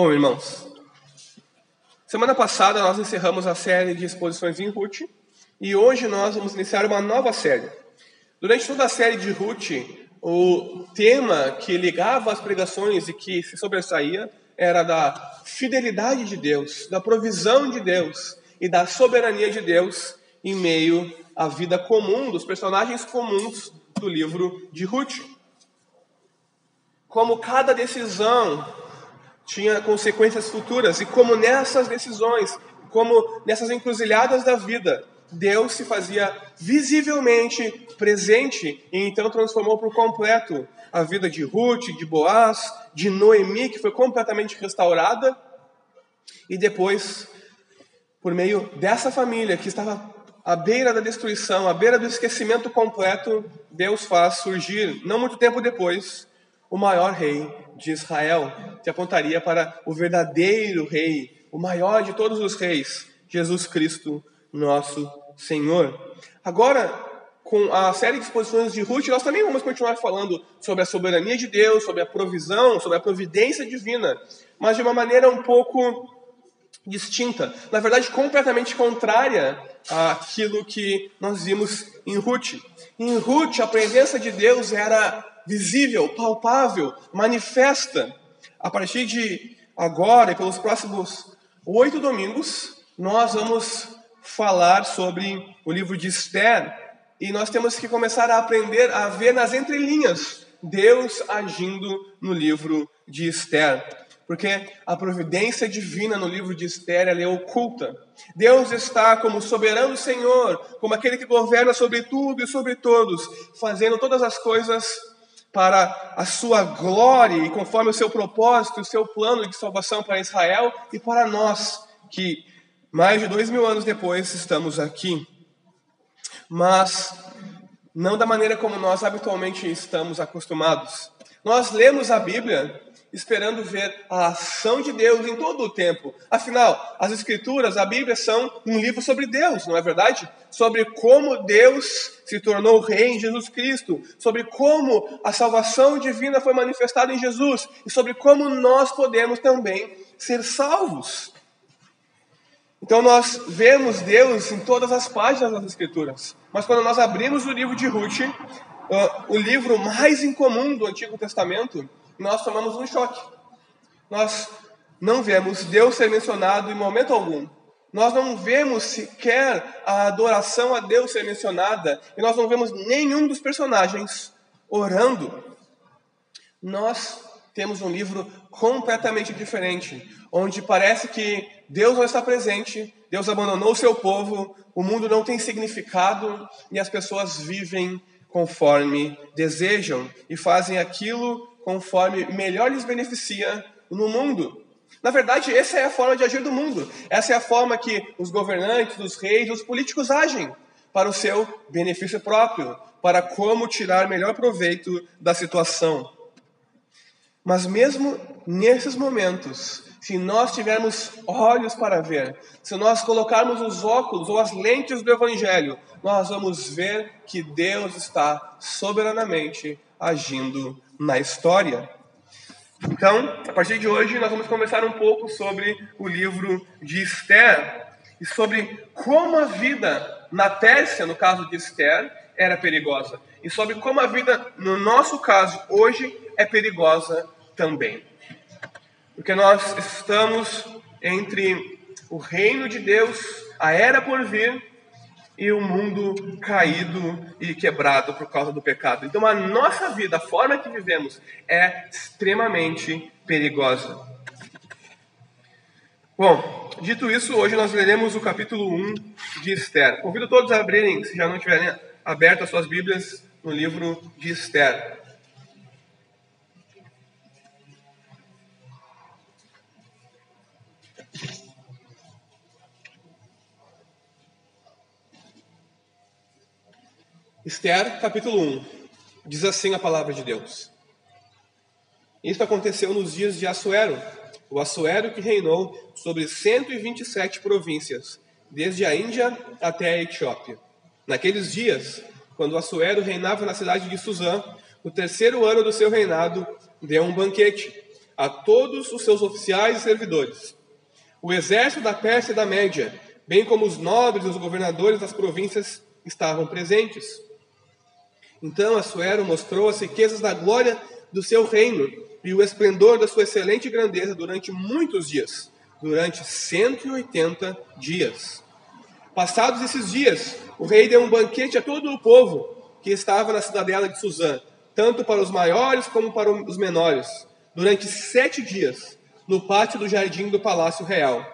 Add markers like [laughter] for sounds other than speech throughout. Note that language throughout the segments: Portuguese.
Bom, irmãos, semana passada nós encerramos a série de exposições em Ruth e hoje nós vamos iniciar uma nova série. Durante toda a série de Ruth, o tema que ligava as pregações e que se sobressaía era da fidelidade de Deus, da provisão de Deus e da soberania de Deus em meio à vida comum dos personagens comuns do livro de Ruth. Como cada decisão tinha consequências futuras. E como nessas decisões, como nessas encruzilhadas da vida, Deus se fazia visivelmente presente e então transformou por completo a vida de Ruth, de Boaz, de Noemi, que foi completamente restaurada, e depois, por meio dessa família que estava à beira da destruição, à beira do esquecimento completo, Deus faz surgir, não muito tempo depois, o maior rei de Israel, que apontaria para o verdadeiro rei, o maior de todos os reis, Jesus Cristo, nosso Senhor. Agora, com a série de exposições de Ruth, nós também vamos continuar falando sobre a soberania de Deus, sobre a provisão, sobre a providência divina, mas de uma maneira um pouco distinta, na verdade completamente contrária àquilo que nós vimos em Ruth. Em Ruth, a presença de Deus era visível, palpável, manifesta. A partir de agora e pelos próximos oito domingos, nós vamos falar sobre o livro de Esther e nós temos que começar a aprender a ver nas entrelinhas Deus agindo no livro de Esther. Porque a providência divina no livro de Esther é oculta. Deus está como soberano Senhor, como aquele que governa sobre tudo e sobre todos, fazendo todas as coisas para a sua glória e conforme o seu propósito, o seu plano de salvação para Israel e para nós, que mais de dois mil anos depois estamos aqui. Mas não da maneira como nós habitualmente estamos acostumados. Nós lemos a Bíblia esperando ver a ação de Deus em todo o tempo. Afinal, as Escrituras, a Bíblia, são um livro sobre Deus, não é verdade? Sobre como Deus se tornou rei em Jesus Cristo, sobre como a salvação divina foi manifestada em Jesus e sobre como nós podemos também ser salvos. Então nós vemos Deus em todas as páginas das Escrituras. Mas quando nós abrimos o livro de Ruth, o livro mais incomum do Antigo Testamento, nós tomamos um choque. Nós não vemos Deus ser mencionado em momento algum. Nós não vemos sequer a adoração a Deus ser mencionada. E nós não vemos nenhum dos personagens orando. Nós temos um livro completamente diferente, onde parece que Deus não está presente, Deus abandonou o seu povo, o mundo não tem significado e as pessoas vivem conforme desejam e fazem aquilo conforme melhor lhes beneficia no mundo. Na verdade, essa é a forma de agir do mundo. Essa é a forma que os governantes, os reis, os políticos agem para o seu benefício próprio, para como tirar melhor proveito da situação. Mas mesmo nesses momentos, se nós tivermos olhos para ver, se nós colocarmos os óculos ou as lentes do Evangelho, nós vamos ver que Deus está soberanamente agindo na história. Então, a partir de hoje, nós vamos conversar um pouco sobre o livro de Esther e sobre como a vida na Pérsia, no caso de Esther, era perigosa, e sobre como a vida, no nosso caso, hoje, é perigosa também. Porque nós estamos entre o reino de Deus, a era por vir, e o mundo caído e quebrado por causa do pecado. Então a nossa vida, a forma que vivemos, é extremamente perigosa. Bom, dito isso, hoje nós leremos o capítulo 1 de Esther. Convido todos a abrirem, se já não tiverem aberto as suas Bíblias, no livro de Esther. Esther, capítulo 1. Diz assim a palavra de Deus. Isto aconteceu nos dias de Assuero, o Assuero que reinou sobre 127 províncias, desde a Índia até a Etiópia. Naqueles dias, quando Assuero reinava na cidade de Suzã, no terceiro ano do seu reinado, deu um banquete. a todos os seus oficiais e servidores. O exército da Pérsia e da Média, bem como os nobres e os governadores das províncias, estavam presentes. Então Assuero mostrou as riquezas da glória do seu reino e o esplendor da sua excelente grandeza durante muitos dias, durante 180 dias. Passados esses dias, o rei deu um banquete a todo o povo que estava na cidadela de Suzã, tanto para os maiores como para os menores, durante sete dias, no pátio do jardim do palácio real.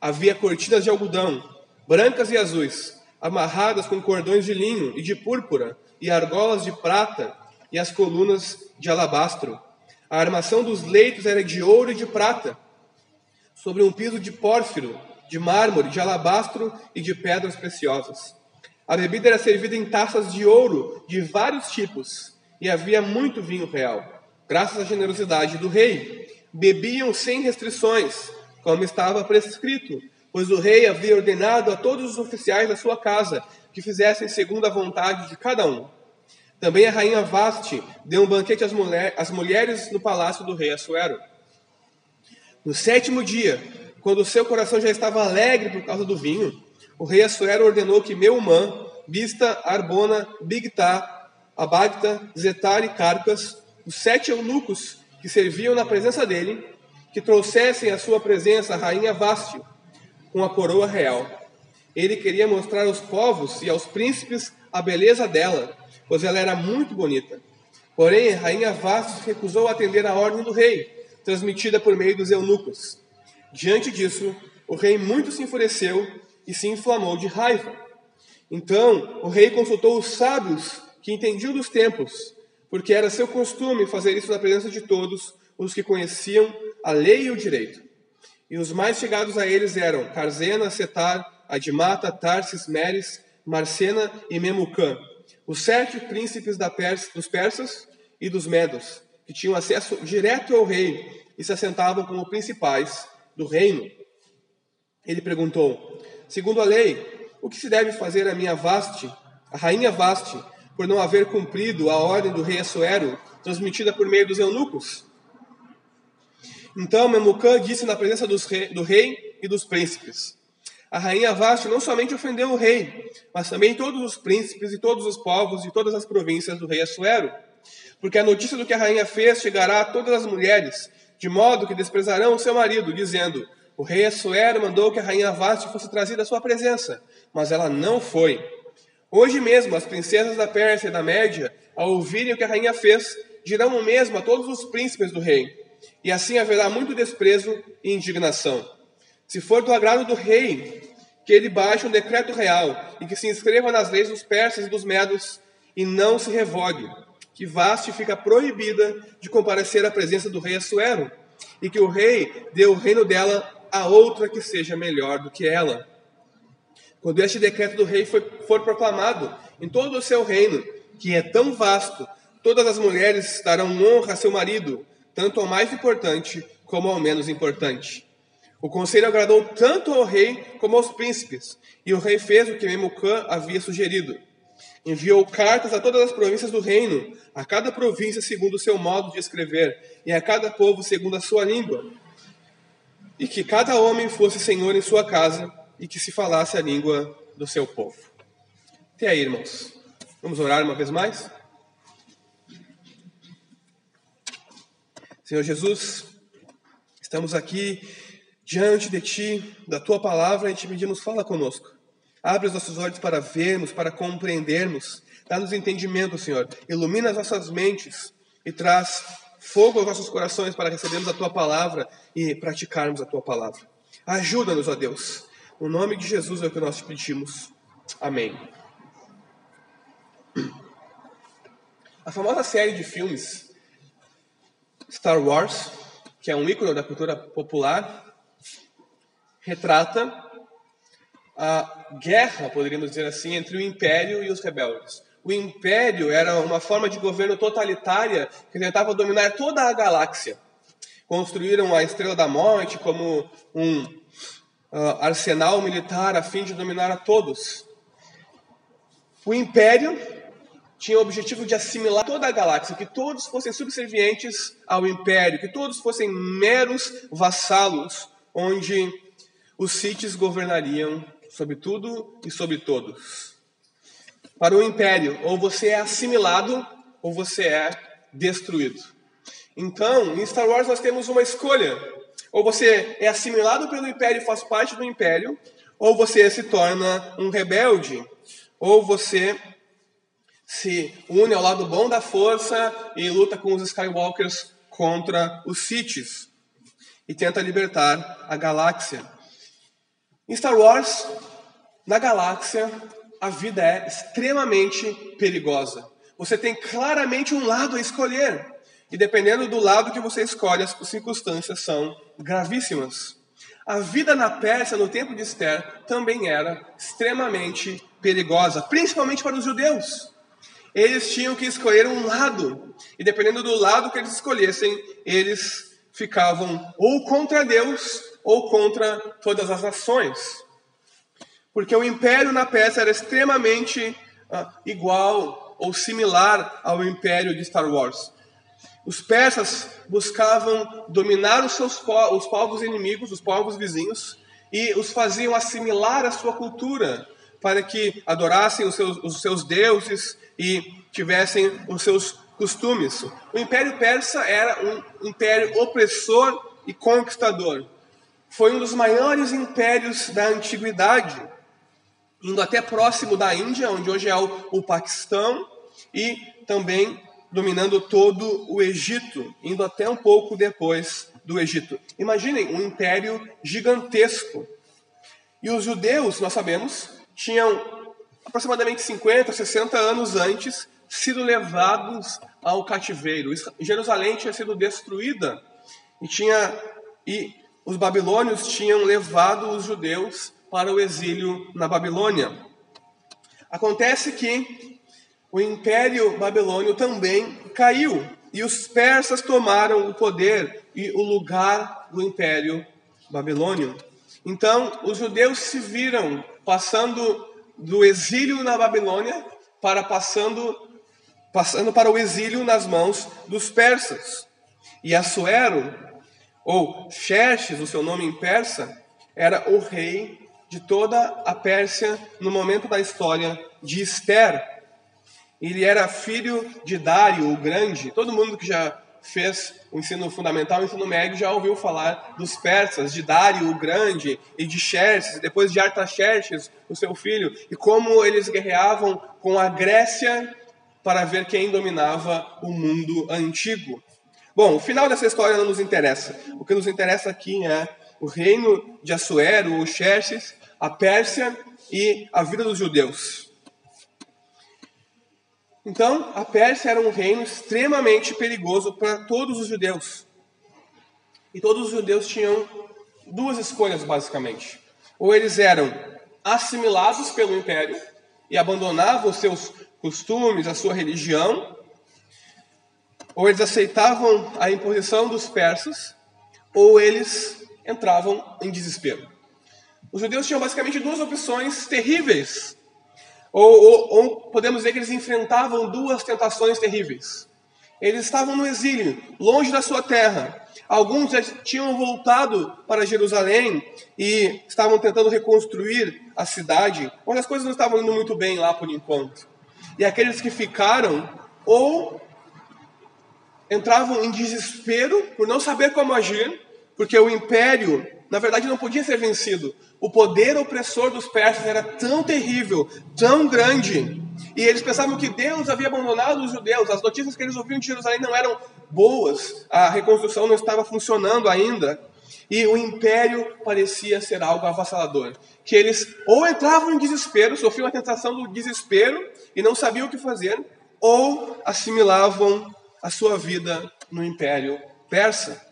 Havia cortinas de algodão, brancas e azuis, amarradas com cordões de linho e de púrpura, e argolas de prata, e as colunas de alabastro. A armação dos leitos era de ouro e de prata, sobre um piso de pórfiro, de mármore, de alabastro e de pedras preciosas. A bebida era servida em taças de ouro de vários tipos, e havia muito vinho real, graças à generosidade do rei. Bebiam sem restrições, como estava prescrito, pois o rei havia ordenado a todos os oficiais da sua casa que fizessem segundo a vontade de cada um. Também a rainha Vaste deu um banquete às, mulher, às mulheres no palácio do rei Assuero. No sétimo dia, quando o seu coração já estava alegre por causa do vinho, o rei Assuero ordenou que Meumã, Bista, Arbona, Bigtá, Abagta, Zetar e Carcas, os sete eunucos que serviam na presença dele, que trouxessem à sua presença a rainha Vaste com a coroa real. Ele queria mostrar aos povos e aos príncipes a beleza dela pois ela era muito bonita. Porém, a rainha Vastos recusou atender a ordem do rei, transmitida por meio dos eunucos. Diante disso, o rei muito se enfureceu e se inflamou de raiva. Então, o rei consultou os sábios que entendiam dos tempos, porque era seu costume fazer isso na presença de todos os que conheciam a lei e o direito. E os mais chegados a eles eram Carzena, Setar, Adimata, Tarsis, Meres, Marcena e Memucã, os sete príncipes Pers dos persas e dos medos, que tinham acesso direto ao rei e se assentavam como principais do reino. Ele perguntou: Segundo a lei, o que se deve fazer a minha Vaste, a rainha Vaste, por não haver cumprido a ordem do rei Assuero, transmitida por meio dos eunucos? Então Memucã disse na presença rei, do rei e dos príncipes: a rainha Vasti não somente ofendeu o rei, mas também todos os príncipes e todos os povos de todas as províncias do rei Assuero. Porque a notícia do que a rainha fez chegará a todas as mulheres, de modo que desprezarão o seu marido, dizendo: O rei Assuero mandou que a rainha Vasti fosse trazida à sua presença, mas ela não foi. Hoje mesmo, as princesas da Pérsia e da Média, ao ouvirem o que a rainha fez, dirão o mesmo a todos os príncipes do rei. E assim haverá muito desprezo e indignação. Se for do agrado do rei, que ele baixe um decreto real e que se inscreva nas leis dos persas e dos medos e não se revogue, que Vaste fica proibida de comparecer à presença do rei Assuero e que o rei dê o reino dela a outra que seja melhor do que ela. Quando este decreto do rei for, for proclamado em todo o seu reino, que é tão vasto, todas as mulheres darão honra a seu marido, tanto ao mais importante como ao menos importante. O conselho agradou tanto ao rei como aos príncipes, e o rei fez o que Memucã havia sugerido. Enviou cartas a todas as províncias do reino, a cada província segundo o seu modo de escrever, e a cada povo segundo a sua língua. E que cada homem fosse senhor em sua casa, e que se falasse a língua do seu povo. Até aí, irmãos. Vamos orar uma vez mais? Senhor Jesus, estamos aqui diante de Ti, da Tua palavra, e te pedimos, fala conosco. Abre os nossos olhos para vermos, para compreendermos. Dá-nos entendimento, Senhor. Ilumina as nossas mentes e traz fogo aos nossos corações para recebermos a Tua palavra e praticarmos a Tua palavra. Ajuda-nos, ó Deus. No nome de Jesus é o que nós te pedimos. Amém. A famosa série de filmes Star Wars, que é um ícone da cultura popular, retrata a guerra, poderíamos dizer assim, entre o império e os rebeldes. O império era uma forma de governo totalitária que tentava dominar toda a galáxia. Construíram a Estrela da Morte como um uh, arsenal militar a fim de dominar a todos. O império tinha o objetivo de assimilar toda a galáxia, que todos fossem subservientes ao império, que todos fossem meros vassalos, onde os Siths governariam sobre tudo e sobre todos. Para o império, ou você é assimilado ou você é destruído. Então, em Star Wars nós temos uma escolha. Ou você é assimilado pelo império e faz parte do império, ou você se torna um rebelde, ou você se une ao lado bom da força e luta com os Skywalkers contra os Siths e tenta libertar a galáxia. Em Star Wars, na galáxia, a vida é extremamente perigosa. Você tem claramente um lado a escolher. E dependendo do lado que você escolhe, as circunstâncias são gravíssimas. A vida na Pérsia, no tempo de Esther, também era extremamente perigosa, principalmente para os judeus. Eles tinham que escolher um lado, e dependendo do lado que eles escolhessem, eles ficavam ou contra Deus ou contra todas as nações. Porque o império na Pérsia era extremamente uh, igual ou similar ao império de Star Wars. Os persas buscavam dominar os seus po os povos inimigos, os povos vizinhos, e os faziam assimilar a sua cultura, para que adorassem os seus, os seus deuses e tivessem os seus costumes. O Império Persa era um império opressor e conquistador. Foi um dos maiores impérios da antiguidade, indo até próximo da Índia, onde hoje é o, o Paquistão, e também dominando todo o Egito, indo até um pouco depois do Egito. Imaginem um império gigantesco. E os judeus, nós sabemos, tinham aproximadamente 50, 60 anos antes sido levados ao cativeiro. Jerusalém tinha sido destruída e tinha e os babilônios tinham levado os judeus para o exílio na Babilônia. Acontece que o Império Babilônio também caiu e os persas tomaram o poder e o lugar do Império Babilônio. Então, os judeus se viram passando do exílio na Babilônia para passando passando para o exílio nas mãos dos persas. E Assuero, ou Xerxes, o seu nome em persa, era o rei de toda a Pérsia no momento da história de Esther. Ele era filho de Dário o Grande. Todo mundo que já fez o ensino fundamental, o ensino médio, já ouviu falar dos persas, de Dário o Grande e de Xerxes, depois de Artaxerxes, o seu filho, e como eles guerreavam com a Grécia para ver quem dominava o mundo antigo. Bom, o final dessa história não nos interessa. O que nos interessa aqui é o reino de Assuero, o Xerxes, a Pérsia e a vida dos judeus. Então, a Pérsia era um reino extremamente perigoso para todos os judeus. E todos os judeus tinham duas escolhas, basicamente. Ou eles eram assimilados pelo império e abandonavam os seus costumes, a sua religião, ou eles aceitavam a imposição dos persas, ou eles entravam em desespero. Os judeus tinham basicamente duas opções terríveis, ou, ou, ou podemos dizer que eles enfrentavam duas tentações terríveis. Eles estavam no exílio, longe da sua terra. Alguns já tinham voltado para Jerusalém e estavam tentando reconstruir a cidade, onde as coisas não estavam indo muito bem lá por enquanto. E aqueles que ficaram, ou entravam em desespero por não saber como agir, porque o império, na verdade, não podia ser vencido. O poder opressor dos persas era tão terrível, tão grande, e eles pensavam que Deus havia abandonado os judeus. As notícias que eles ouviam de Jerusalém não eram boas, a reconstrução não estava funcionando ainda. E o império parecia ser algo avassalador. Que eles ou entravam em desespero, sofriam a tentação do desespero e não sabiam o que fazer, ou assimilavam a sua vida no império persa.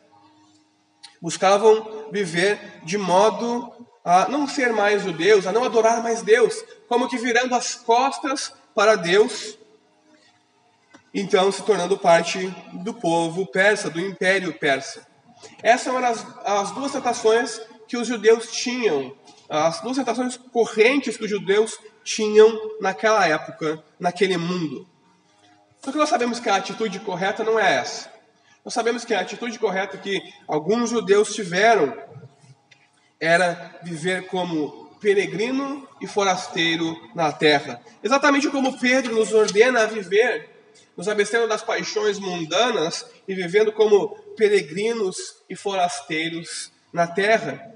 Buscavam viver de modo a não ser mais judeus, a não adorar mais Deus, como que virando as costas para Deus, então se tornando parte do povo persa, do império persa. Essas eram as, as duas tentações que os judeus tinham, as duas tentações correntes que os judeus tinham naquela época, naquele mundo. Só que nós sabemos que a atitude correta não é essa. Nós sabemos que a atitude correta que alguns judeus tiveram era viver como peregrino e forasteiro na terra. Exatamente como Pedro nos ordena a viver, nos abstendo das paixões mundanas e vivendo como peregrinos e forasteiros na terra.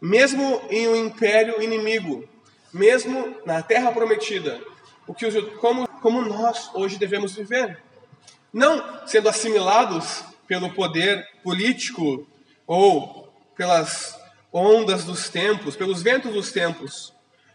Mesmo em um império inimigo, mesmo na terra prometida, o que como, como nós hoje devemos viver. Não sendo assimilados pelo poder político ou pelas ondas dos tempos, pelos ventos dos tempos,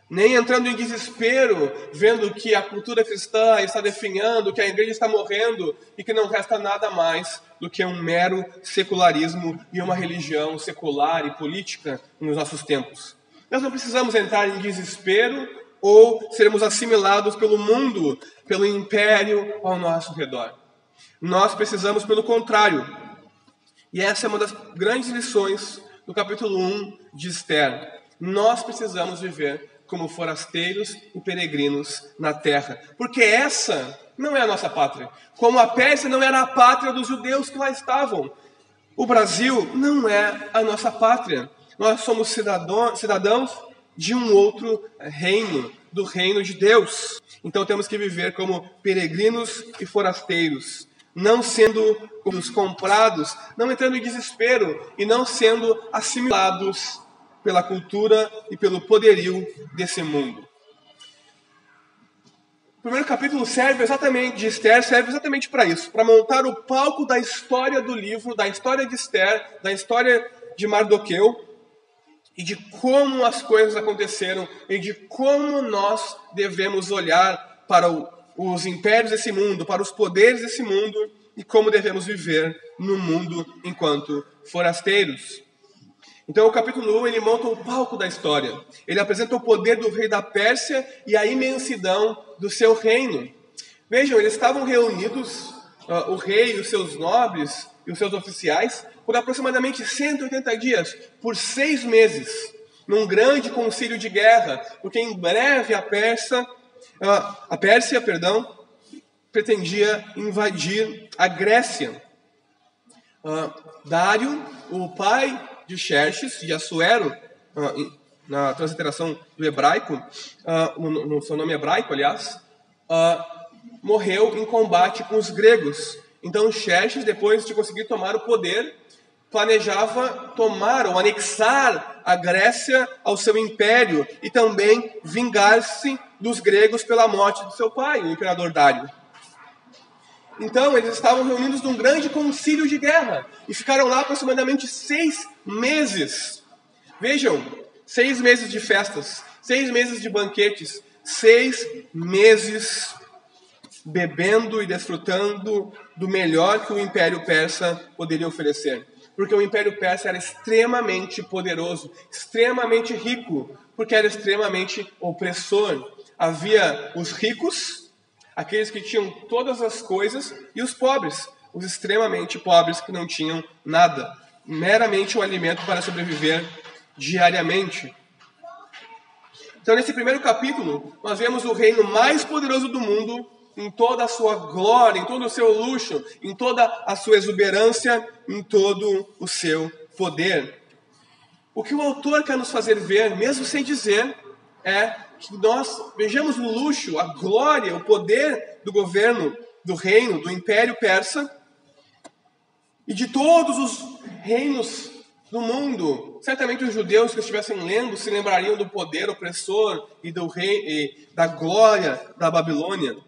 nem entrando em desespero, vendo que a cultura cristã está definhando, que a igreja está morrendo e que não resta nada mais do que um mero secularismo e uma religião secular e política nos nossos tempos. Nós não precisamos entrar em desespero ou sermos assimilados pelo mundo, pelo império ao nosso redor. Nós precisamos, pelo contrário, e essa é uma das grandes lições do capítulo 1 de Esther. Nós precisamos viver como forasteiros e peregrinos na terra, porque essa não é a nossa pátria. Como a Pérsia não era a pátria dos judeus que lá estavam. O Brasil não é a nossa pátria. Nós somos cidadãos de um outro reino, do reino de Deus. Então temos que viver como peregrinos e forasteiros, não sendo comprados, não entrando em desespero e não sendo assimilados pela cultura e pelo poderio desse mundo. O primeiro capítulo serve exatamente de Esther, serve exatamente para isso, para montar o palco da história do livro, da história de Esther, da história de Mardoqueu e de como as coisas aconteceram e de como nós devemos olhar para o, os impérios desse mundo, para os poderes desse mundo e como devemos viver no mundo enquanto forasteiros. Então, o capítulo 1 ele monta o palco da história. Ele apresenta o poder do rei da Pérsia e a imensidão do seu reino. Vejam, eles estavam reunidos, uh, o rei e os seus nobres e os seus oficiais, por aproximadamente 180 dias, por seis meses, num grande concílio de guerra, porque em breve a uh, a Pérsia, perdão, pretendia invadir a Grécia. Uh, Dário, o pai de Xerxes, de Assuero, uh, na transliteração do hebraico, no, seu nome hebraico, aliás, morreu em combate com os gregos. Então Xerxes, depois de conseguir tomar o poder, planejava tomar ou anexar a Grécia ao seu império e também vingar-se dos gregos pela morte de seu pai, o imperador Dário. Então, eles estavam reunidos num grande concílio de guerra e ficaram lá aproximadamente seis meses. Vejam, seis meses de festas, seis meses de banquetes, seis meses bebendo e desfrutando do melhor que o Império Persa poderia oferecer. Porque o Império Persa era extremamente poderoso, extremamente rico, porque era extremamente opressor. Havia os ricos aqueles que tinham todas as coisas, e os pobres, os extremamente pobres que não tinham nada, meramente o alimento para sobreviver diariamente. Então, nesse primeiro capítulo, nós vemos o reino mais poderoso do mundo em toda a sua glória, em todo o seu luxo, em toda a sua exuberância, em todo o seu poder. O que o autor quer nos fazer ver, mesmo sem dizer, é que nós vejamos o luxo, a glória, o poder do governo, do reino, do império persa e de todos os reinos do mundo. Certamente os judeus que estivessem lendo se lembrariam do poder opressor e, do rei, e da glória da Babilônia.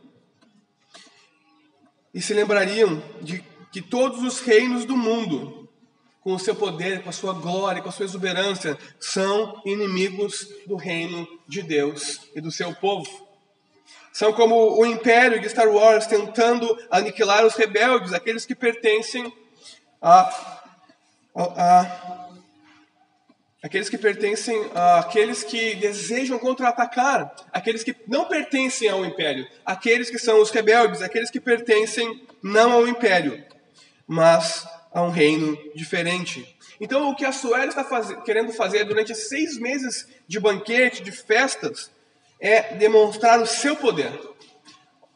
E se lembrariam de que todos os reinos do mundo com o seu poder, com a sua glória, com a sua exuberância, são inimigos do reino de Deus e do seu povo. São como o império de Star Wars tentando aniquilar os rebeldes, aqueles que pertencem a, a, a aqueles que pertencem àqueles que desejam contra-atacar, aqueles que não pertencem ao império, aqueles que são os rebeldes, aqueles que pertencem não ao império, mas a um reino diferente. Então, o que a Suela está faz... querendo fazer durante seis meses de banquete, de festas, é demonstrar o seu poder.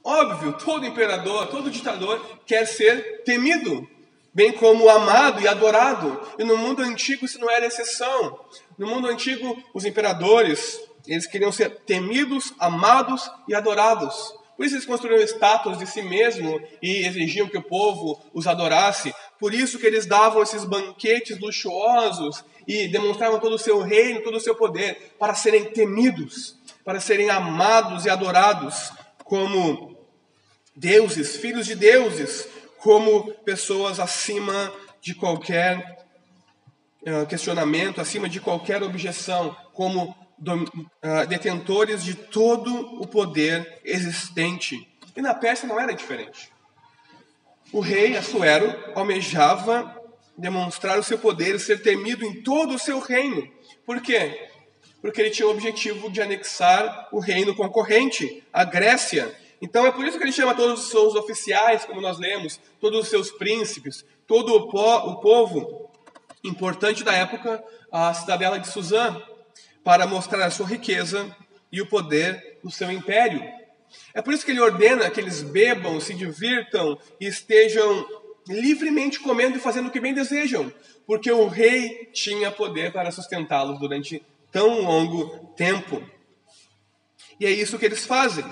Óbvio, todo imperador, todo ditador quer ser temido, bem como amado e adorado. E no mundo antigo isso não era exceção. No mundo antigo, os imperadores, eles queriam ser temidos, amados e adorados. Por isso eles construíram estátuas de si mesmo e exigiam que o povo os adorasse. Por isso que eles davam esses banquetes luxuosos e demonstravam todo o seu reino, todo o seu poder, para serem temidos, para serem amados e adorados como deuses, filhos de deuses, como pessoas acima de qualquer eh, questionamento, acima de qualquer objeção, como ah, detentores de todo o poder existente. E na Pérsia não era diferente. O rei Assuero almejava demonstrar o seu poder e ser temido em todo o seu reino. Por quê? Porque ele tinha o objetivo de anexar o reino concorrente, a Grécia. Então é por isso que ele chama todos os seus oficiais, como nós lemos, todos os seus príncipes, todo o, po o povo importante da época, a cidadela de Suzã, para mostrar a sua riqueza e o poder do seu império. É por isso que ele ordena que eles bebam, se divirtam e estejam livremente comendo e fazendo o que bem desejam, porque o rei tinha poder para sustentá-los durante tão longo tempo. E é isso que eles fazem.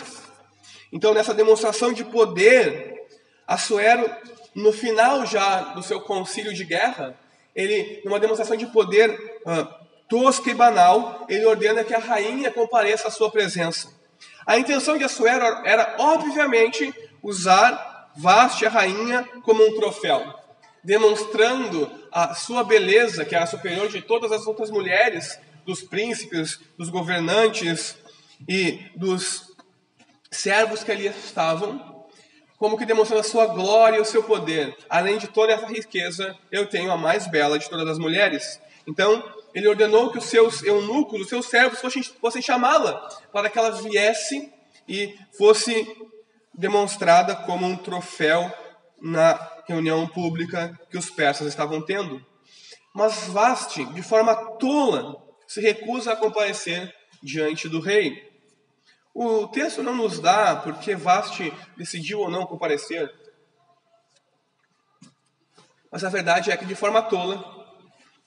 Então, nessa demonstração de poder, Assuero, no final já do seu concílio de guerra, ele, numa demonstração de poder uh, tosca e banal, ele ordena que a rainha compareça à sua presença. A intenção de Assuero era, obviamente, usar Vaste, a rainha, como um troféu, demonstrando a sua beleza, que era superior de todas as outras mulheres, dos príncipes, dos governantes e dos servos que ali estavam, como que demonstrando a sua glória e o seu poder. Além de toda essa riqueza, eu tenho a mais bela de todas as mulheres. Então, ele ordenou que os seus eunucos, os seus servos, fossem, fossem chamá-la, para que ela viesse e fosse demonstrada como um troféu na reunião pública que os persas estavam tendo. Mas Vaste, de forma tola, se recusa a comparecer diante do rei. O texto não nos dá porque Vaste decidiu ou não comparecer. Mas a verdade é que, de forma tola,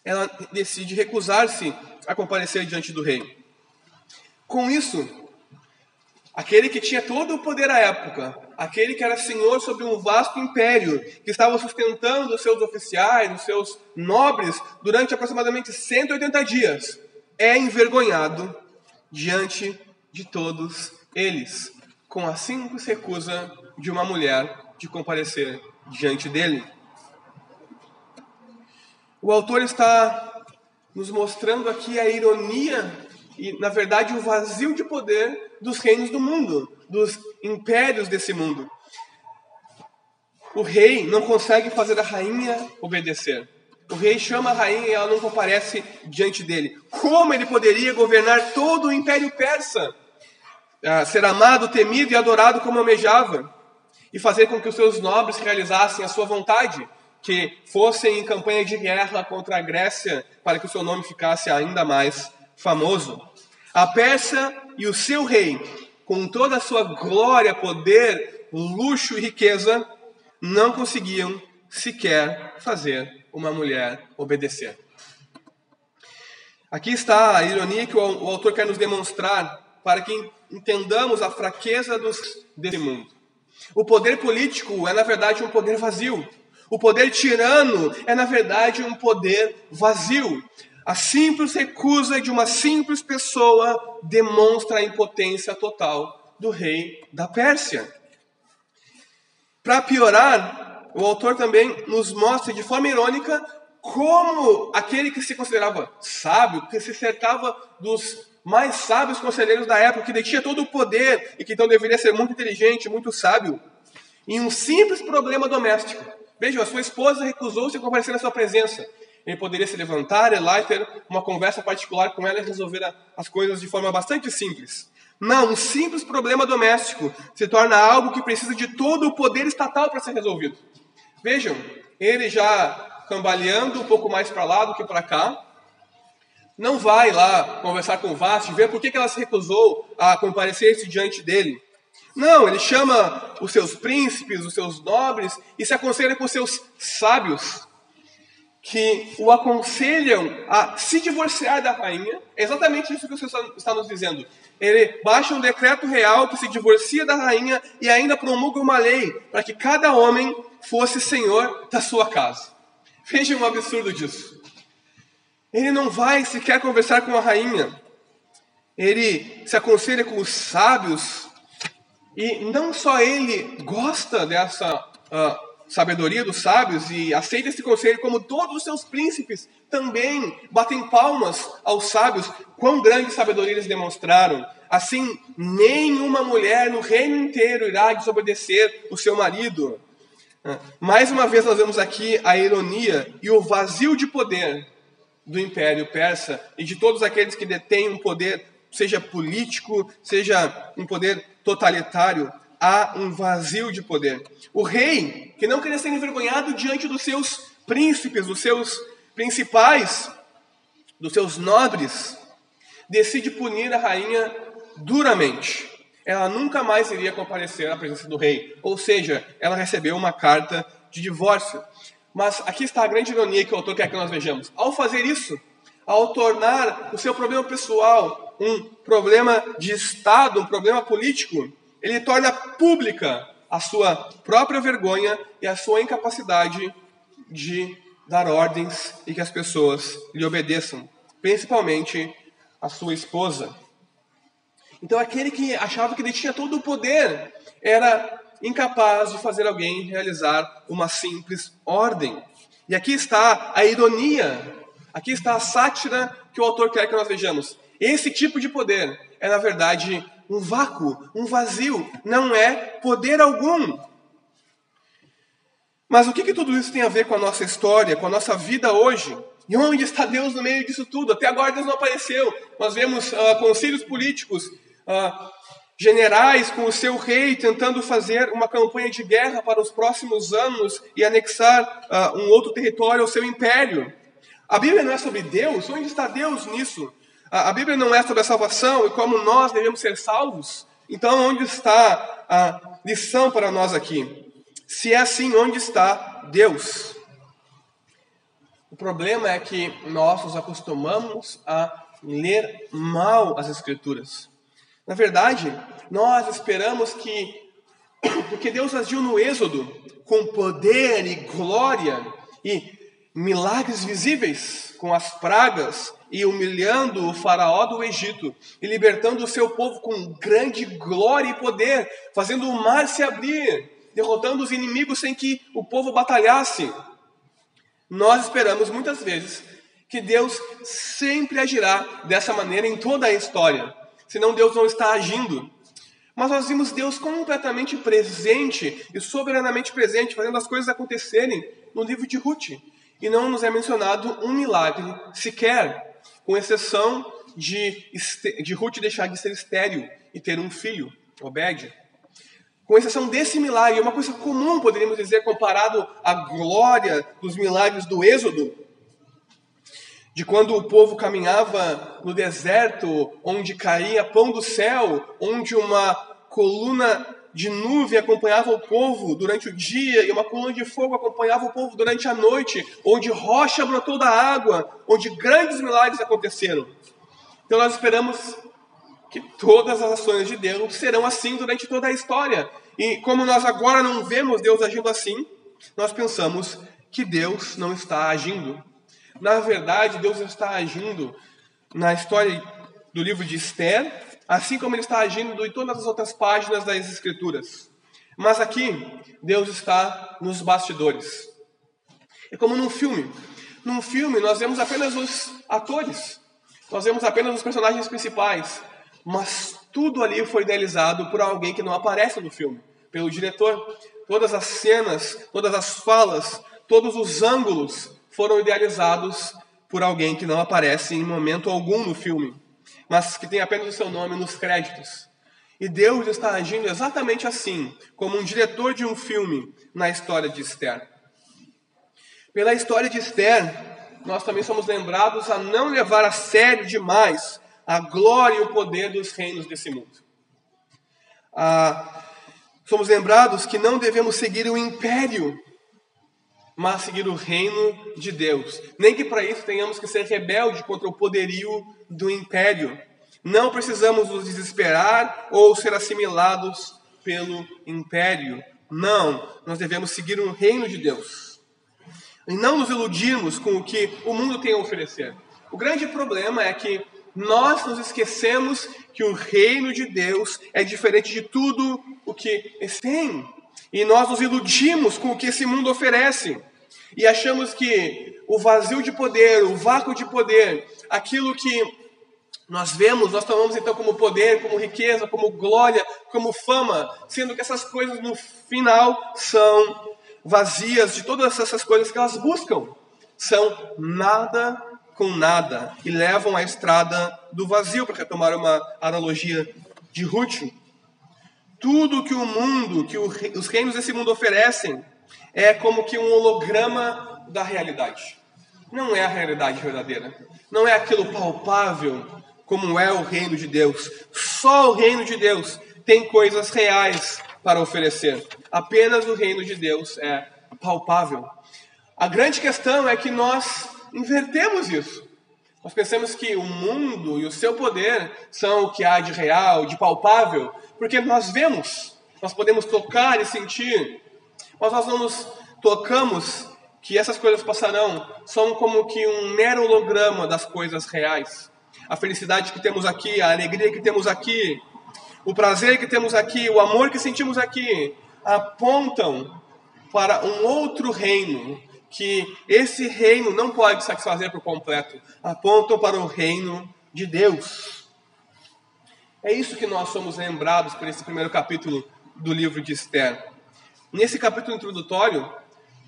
ela decide recusar-se a comparecer diante do rei. Com isso, aquele que tinha todo o poder à época, aquele que era senhor sobre um vasto império, que estava sustentando os seus oficiais, os seus nobres, durante aproximadamente 180 dias, é envergonhado diante de todos eles, com a simples recusa de uma mulher de comparecer diante dele. O autor está nos mostrando aqui a ironia e, na verdade, o vazio de poder dos reinos do mundo, dos impérios desse mundo. O rei não consegue fazer a rainha obedecer. O rei chama a rainha e ela não comparece diante dele. Como ele poderia governar todo o império persa? Ah, ser amado, temido e adorado como almejava? E fazer com que os seus nobres realizassem a sua vontade? que fossem em campanha de guerra contra a Grécia para que o seu nome ficasse ainda mais famoso. A Pérsia e o seu rei, com toda a sua glória, poder, luxo e riqueza, não conseguiam sequer fazer uma mulher obedecer. Aqui está a ironia que o autor quer nos demonstrar para que entendamos a fraqueza dos, desse mundo. O poder político é, na verdade, um poder vazio. O poder tirano é, na verdade, um poder vazio. A simples recusa de uma simples pessoa demonstra a impotência total do rei da Pérsia. Para piorar, o autor também nos mostra de forma irônica como aquele que se considerava sábio, que se cercava dos mais sábios conselheiros da época, que detinha todo o poder e que então deveria ser muito inteligente, muito sábio, em um simples problema doméstico, Vejam, a sua esposa recusou-se a comparecer na sua presença. Ele poderia se levantar e lá ter uma conversa particular com ela e resolver as coisas de forma bastante simples. Não, um simples problema doméstico se torna algo que precisa de todo o poder estatal para ser resolvido. Vejam, ele já cambaleando um pouco mais para lá do que para cá, não vai lá conversar com Vasti, ver por que ela se recusou a comparecer diante dele. Não, ele chama os seus príncipes, os seus nobres e se aconselha com os seus sábios, que o aconselham a se divorciar da rainha. É exatamente isso que o Senhor está nos dizendo. Ele baixa um decreto real que se divorcia da rainha e ainda promulga uma lei para que cada homem fosse senhor da sua casa. Vejam um absurdo disso. Ele não vai sequer conversar com a rainha. Ele se aconselha com os sábios. E não só ele gosta dessa uh, sabedoria dos sábios e aceita esse conselho, como todos os seus príncipes também batem palmas aos sábios. Quão grande sabedoria eles demonstraram. Assim, nenhuma mulher no reino inteiro irá desobedecer o seu marido. Mais uma vez, nós vemos aqui a ironia e o vazio de poder do Império Persa e de todos aqueles que detêm um poder, seja político, seja um poder totalitário. Há um vazio de poder. O rei, que não queria ser envergonhado diante dos seus príncipes, dos seus principais, dos seus nobres, decide punir a rainha duramente ela nunca mais iria comparecer à presença do rei. Ou seja, ela recebeu uma carta de divórcio. Mas aqui está a grande ironia que o autor quer que nós vejamos. Ao fazer isso, ao tornar o seu problema pessoal um problema de Estado, um problema político, ele torna pública a sua própria vergonha e a sua incapacidade de dar ordens e que as pessoas lhe obedeçam, principalmente a sua esposa. Então aquele que achava que ele tinha todo o poder era incapaz de fazer alguém realizar uma simples ordem. E aqui está a ironia, aqui está a sátira que o autor quer que nós vejamos. Esse tipo de poder é, na verdade, um vácuo, um vazio, não é poder algum. Mas o que, que tudo isso tem a ver com a nossa história, com a nossa vida hoje? E onde está Deus no meio disso tudo? Até agora Deus não apareceu. Nós vemos uh, conselhos políticos ah, generais com o seu rei tentando fazer uma campanha de guerra para os próximos anos e anexar ah, um outro território ao seu império. A Bíblia não é sobre Deus? Onde está Deus nisso? A Bíblia não é sobre a salvação e como nós devemos ser salvos? Então, onde está a lição para nós aqui? Se é assim, onde está Deus? O problema é que nós nos acostumamos a ler mal as Escrituras. Na verdade, nós esperamos que, porque Deus agiu no Êxodo com poder e glória e milagres visíveis, com as pragas e humilhando o faraó do Egito e libertando o seu povo com grande glória e poder, fazendo o mar se abrir, derrotando os inimigos sem que o povo batalhasse. Nós esperamos muitas vezes que Deus sempre agirá dessa maneira em toda a história senão Deus não está agindo. Mas nós vimos Deus completamente presente e soberanamente presente, fazendo as coisas acontecerem no livro de Ruth. E não nos é mencionado um milagre sequer, com exceção de, de Ruth deixar de ser estéril e ter um filho, Obed. Com exceção desse milagre, uma coisa comum, poderíamos dizer, comparado à glória dos milagres do Êxodo, de quando o povo caminhava no deserto, onde caía pão do céu, onde uma coluna de nuvem acompanhava o povo durante o dia e uma coluna de fogo acompanhava o povo durante a noite, onde rocha brotou da água, onde grandes milagres aconteceram. Então nós esperamos que todas as ações de Deus serão assim durante toda a história. E como nós agora não vemos Deus agindo assim, nós pensamos que Deus não está agindo. Na verdade, Deus está agindo na história do livro de Esther, assim como ele está agindo em todas as outras páginas das Escrituras. Mas aqui, Deus está nos bastidores. É como num filme. Num filme, nós vemos apenas os atores, nós vemos apenas os personagens principais, mas tudo ali foi idealizado por alguém que não aparece no filme, pelo diretor. Todas as cenas, todas as falas, todos os ângulos foram idealizados por alguém que não aparece em momento algum no filme, mas que tem apenas o seu nome nos créditos. E Deus está agindo exatamente assim, como um diretor de um filme na história de Esther. Pela história de Esther, nós também somos lembrados a não levar a sério demais a glória e o poder dos reinos desse mundo. ah, somos lembrados que não devemos seguir o império, mas seguir o reino de Deus. Nem que para isso tenhamos que ser rebelde contra o poderio do império. Não precisamos nos desesperar ou ser assimilados pelo império. Não, nós devemos seguir o reino de Deus. E não nos iludirmos com o que o mundo tem a oferecer. O grande problema é que nós nos esquecemos que o reino de Deus é diferente de tudo o que eles têm. E nós nos iludimos com o que esse mundo oferece. E achamos que o vazio de poder, o vácuo de poder, aquilo que nós vemos, nós tomamos então como poder, como riqueza, como glória, como fama, sendo que essas coisas no final são vazias de todas essas coisas que elas buscam. São nada com nada e levam a estrada do vazio, para retomar uma analogia de Ruth. Tudo que o mundo, que os reinos desse mundo oferecem, é como que um holograma da realidade. Não é a realidade verdadeira. Não é aquilo palpável como é o reino de Deus. Só o reino de Deus tem coisas reais para oferecer. Apenas o reino de Deus é palpável. A grande questão é que nós invertemos isso. Nós pensamos que o mundo e o seu poder são o que há de real, de palpável, porque nós vemos, nós podemos tocar e sentir, mas nós não nos tocamos que essas coisas passarão, são como que um mero holograma das coisas reais. A felicidade que temos aqui, a alegria que temos aqui, o prazer que temos aqui, o amor que sentimos aqui, apontam para um outro reino que esse reino não pode satisfazer por completo, apontam para o reino de Deus. É isso que nós somos lembrados por esse primeiro capítulo do livro de Esther. Nesse capítulo introdutório,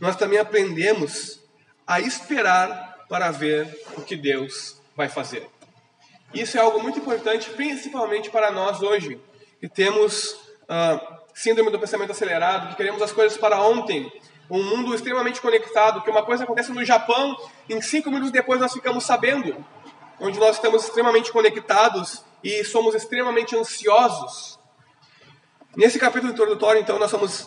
nós também aprendemos a esperar para ver o que Deus vai fazer. Isso é algo muito importante, principalmente para nós hoje, que temos uh, síndrome do pensamento acelerado, que queremos as coisas para ontem, um mundo extremamente conectado, que uma coisa acontece no Japão, em cinco minutos depois nós ficamos sabendo, onde nós estamos extremamente conectados e somos extremamente ansiosos. Nesse capítulo introdutório, então, nós somos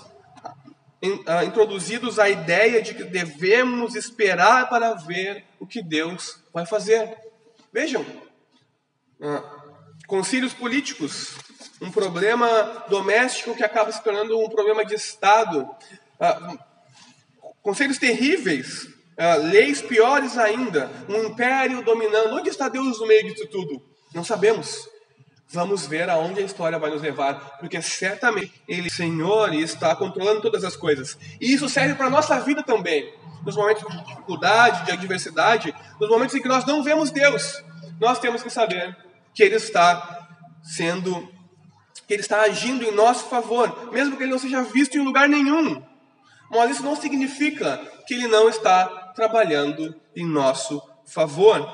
uh, introduzidos à ideia de que devemos esperar para ver o que Deus vai fazer. Vejam, uh, concílios políticos, um problema doméstico que acaba se tornando um problema de Estado. Uh, Conselhos terríveis, uh, leis piores ainda, um império dominando. Onde está Deus no meio disso tudo? Não sabemos. Vamos ver aonde a história vai nos levar, porque certamente Ele, Senhor, está controlando todas as coisas. E isso serve para a nossa vida também. Nos momentos de dificuldade, de adversidade, nos momentos em que nós não vemos Deus, nós temos que saber que Ele está sendo, que Ele está agindo em nosso favor, mesmo que Ele não seja visto em lugar nenhum. Mas isso não significa que ele não está trabalhando em nosso favor.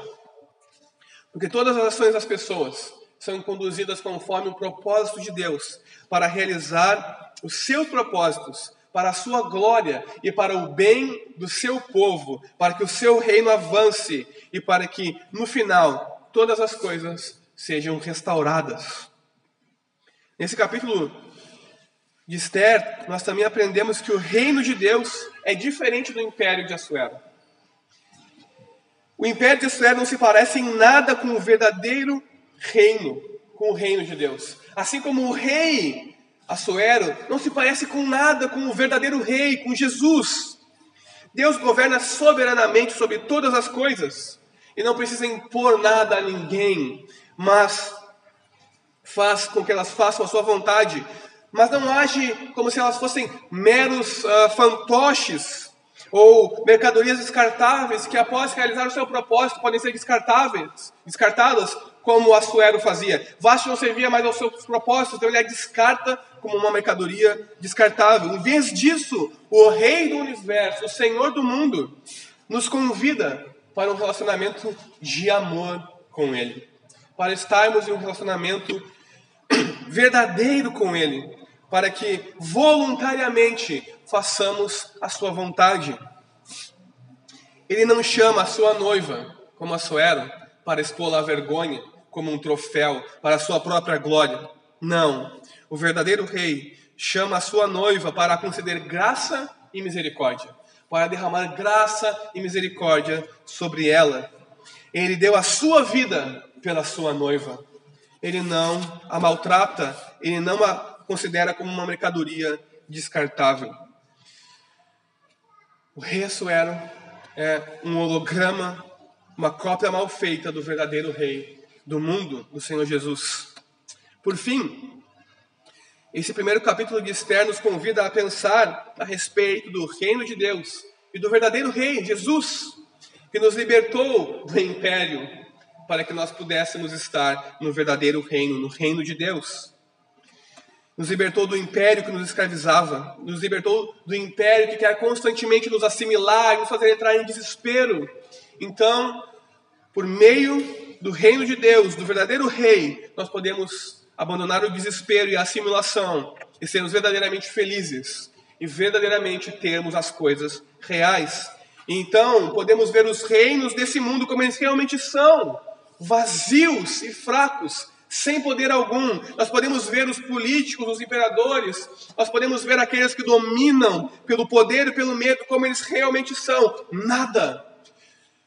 Porque todas as ações das pessoas são conduzidas conforme o propósito de Deus para realizar os seus propósitos, para a sua glória e para o bem do seu povo, para que o seu reino avance e para que no final todas as coisas sejam restauradas. Nesse capítulo de Esther, nós também aprendemos que o reino de Deus é diferente do império de Assuero. O império de Assuero não se parece em nada com o verdadeiro reino, com o reino de Deus. Assim como o rei Assuero não se parece com nada com o verdadeiro rei, com Jesus. Deus governa soberanamente sobre todas as coisas e não precisa impor nada a ninguém, mas faz com que elas façam a sua vontade mas não age como se elas fossem meros uh, fantoches ou mercadorias descartáveis que após realizar o seu propósito podem ser descartáveis, descartadas, como o Assuero fazia. Vasti não servia mais aos seus propósitos, então ele a descarta como uma mercadoria descartável. Em vez disso, o Rei do Universo, o Senhor do mundo, nos convida para um relacionamento de amor com Ele, para estarmos em um relacionamento [coughs] verdadeiro com Ele, para que voluntariamente façamos a sua vontade. Ele não chama a sua noiva, como a Suera, para expô-la à vergonha, como um troféu, para a sua própria glória. Não. O verdadeiro rei chama a sua noiva para conceder graça e misericórdia, para derramar graça e misericórdia sobre ela. Ele deu a sua vida pela sua noiva. Ele não a maltrata, ele não a considera como uma mercadoria descartável. O rei Assuero é um holograma, uma cópia mal feita do verdadeiro rei do mundo, do Senhor Jesus. Por fim, esse primeiro capítulo de Esther nos convida a pensar a respeito do reino de Deus e do verdadeiro rei, Jesus, que nos libertou do império para que nós pudéssemos estar no verdadeiro reino, no reino de Deus. Nos libertou do império que nos escravizava, nos libertou do império que quer constantemente nos assimilar e nos fazer entrar em desespero. Então, por meio do reino de Deus, do verdadeiro rei, nós podemos abandonar o desespero e a assimilação e sermos verdadeiramente felizes e verdadeiramente termos as coisas reais. Então, podemos ver os reinos desse mundo como eles realmente são, vazios e fracos, sem poder algum. Nós podemos ver os políticos, os imperadores, nós podemos ver aqueles que dominam pelo poder e pelo medo como eles realmente são, nada.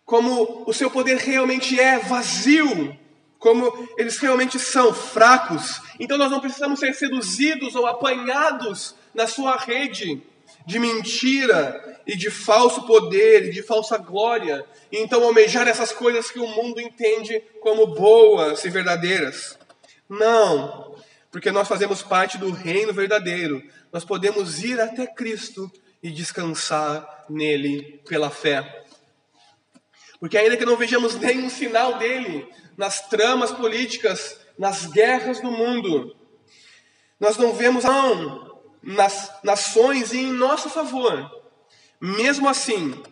Como o seu poder realmente é vazio, como eles realmente são fracos. Então nós não precisamos ser seduzidos ou apanhados na sua rede de mentira e de falso poder e de falsa glória. E então almejar essas coisas que o mundo entende como boas e verdadeiras. Não, porque nós fazemos parte do reino verdadeiro. Nós podemos ir até Cristo e descansar nele pela fé. Porque ainda que não vejamos nenhum sinal dele nas tramas políticas, nas guerras do mundo, nós não vemos não nas nações e em nosso favor. Mesmo assim,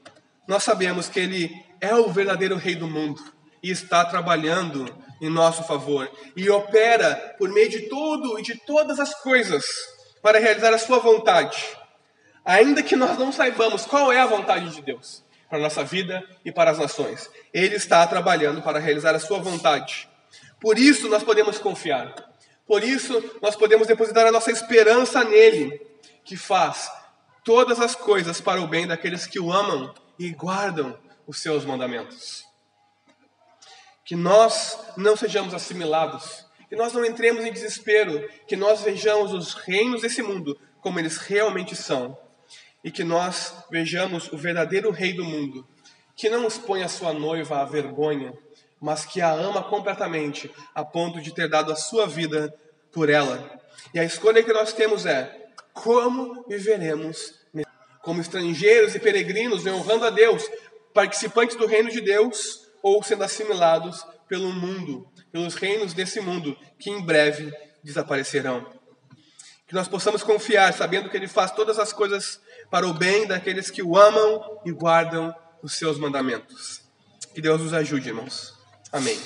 nós sabemos que ele é o verdadeiro rei do mundo e está trabalhando em nosso favor e opera por meio de tudo e de todas as coisas para realizar a sua vontade. Ainda que nós não saibamos qual é a vontade de Deus para a nossa vida e para as nações. Ele está trabalhando para realizar a sua vontade. Por isso nós podemos confiar. Por isso nós podemos depositar a nossa esperança nele, que faz todas as coisas para o bem daqueles que o amam e guardam os seus mandamentos. Que nós não sejamos assimilados, que nós não entremos em desespero, que nós vejamos os reinos desse mundo como eles realmente são e que nós vejamos o verdadeiro Rei do mundo, que não expõe a sua noiva à vergonha, mas que a ama completamente, a ponto de ter dado a sua vida por ela. E a escolha que nós temos é como viveremos como estrangeiros e peregrinos, honrando a Deus, participantes do reino de Deus ou sendo assimilados pelo mundo, pelos reinos desse mundo, que em breve desaparecerão. Que nós possamos confiar, sabendo que Ele faz todas as coisas para o bem daqueles que o amam e guardam os seus mandamentos. Que Deus nos ajude, irmãos. Amém.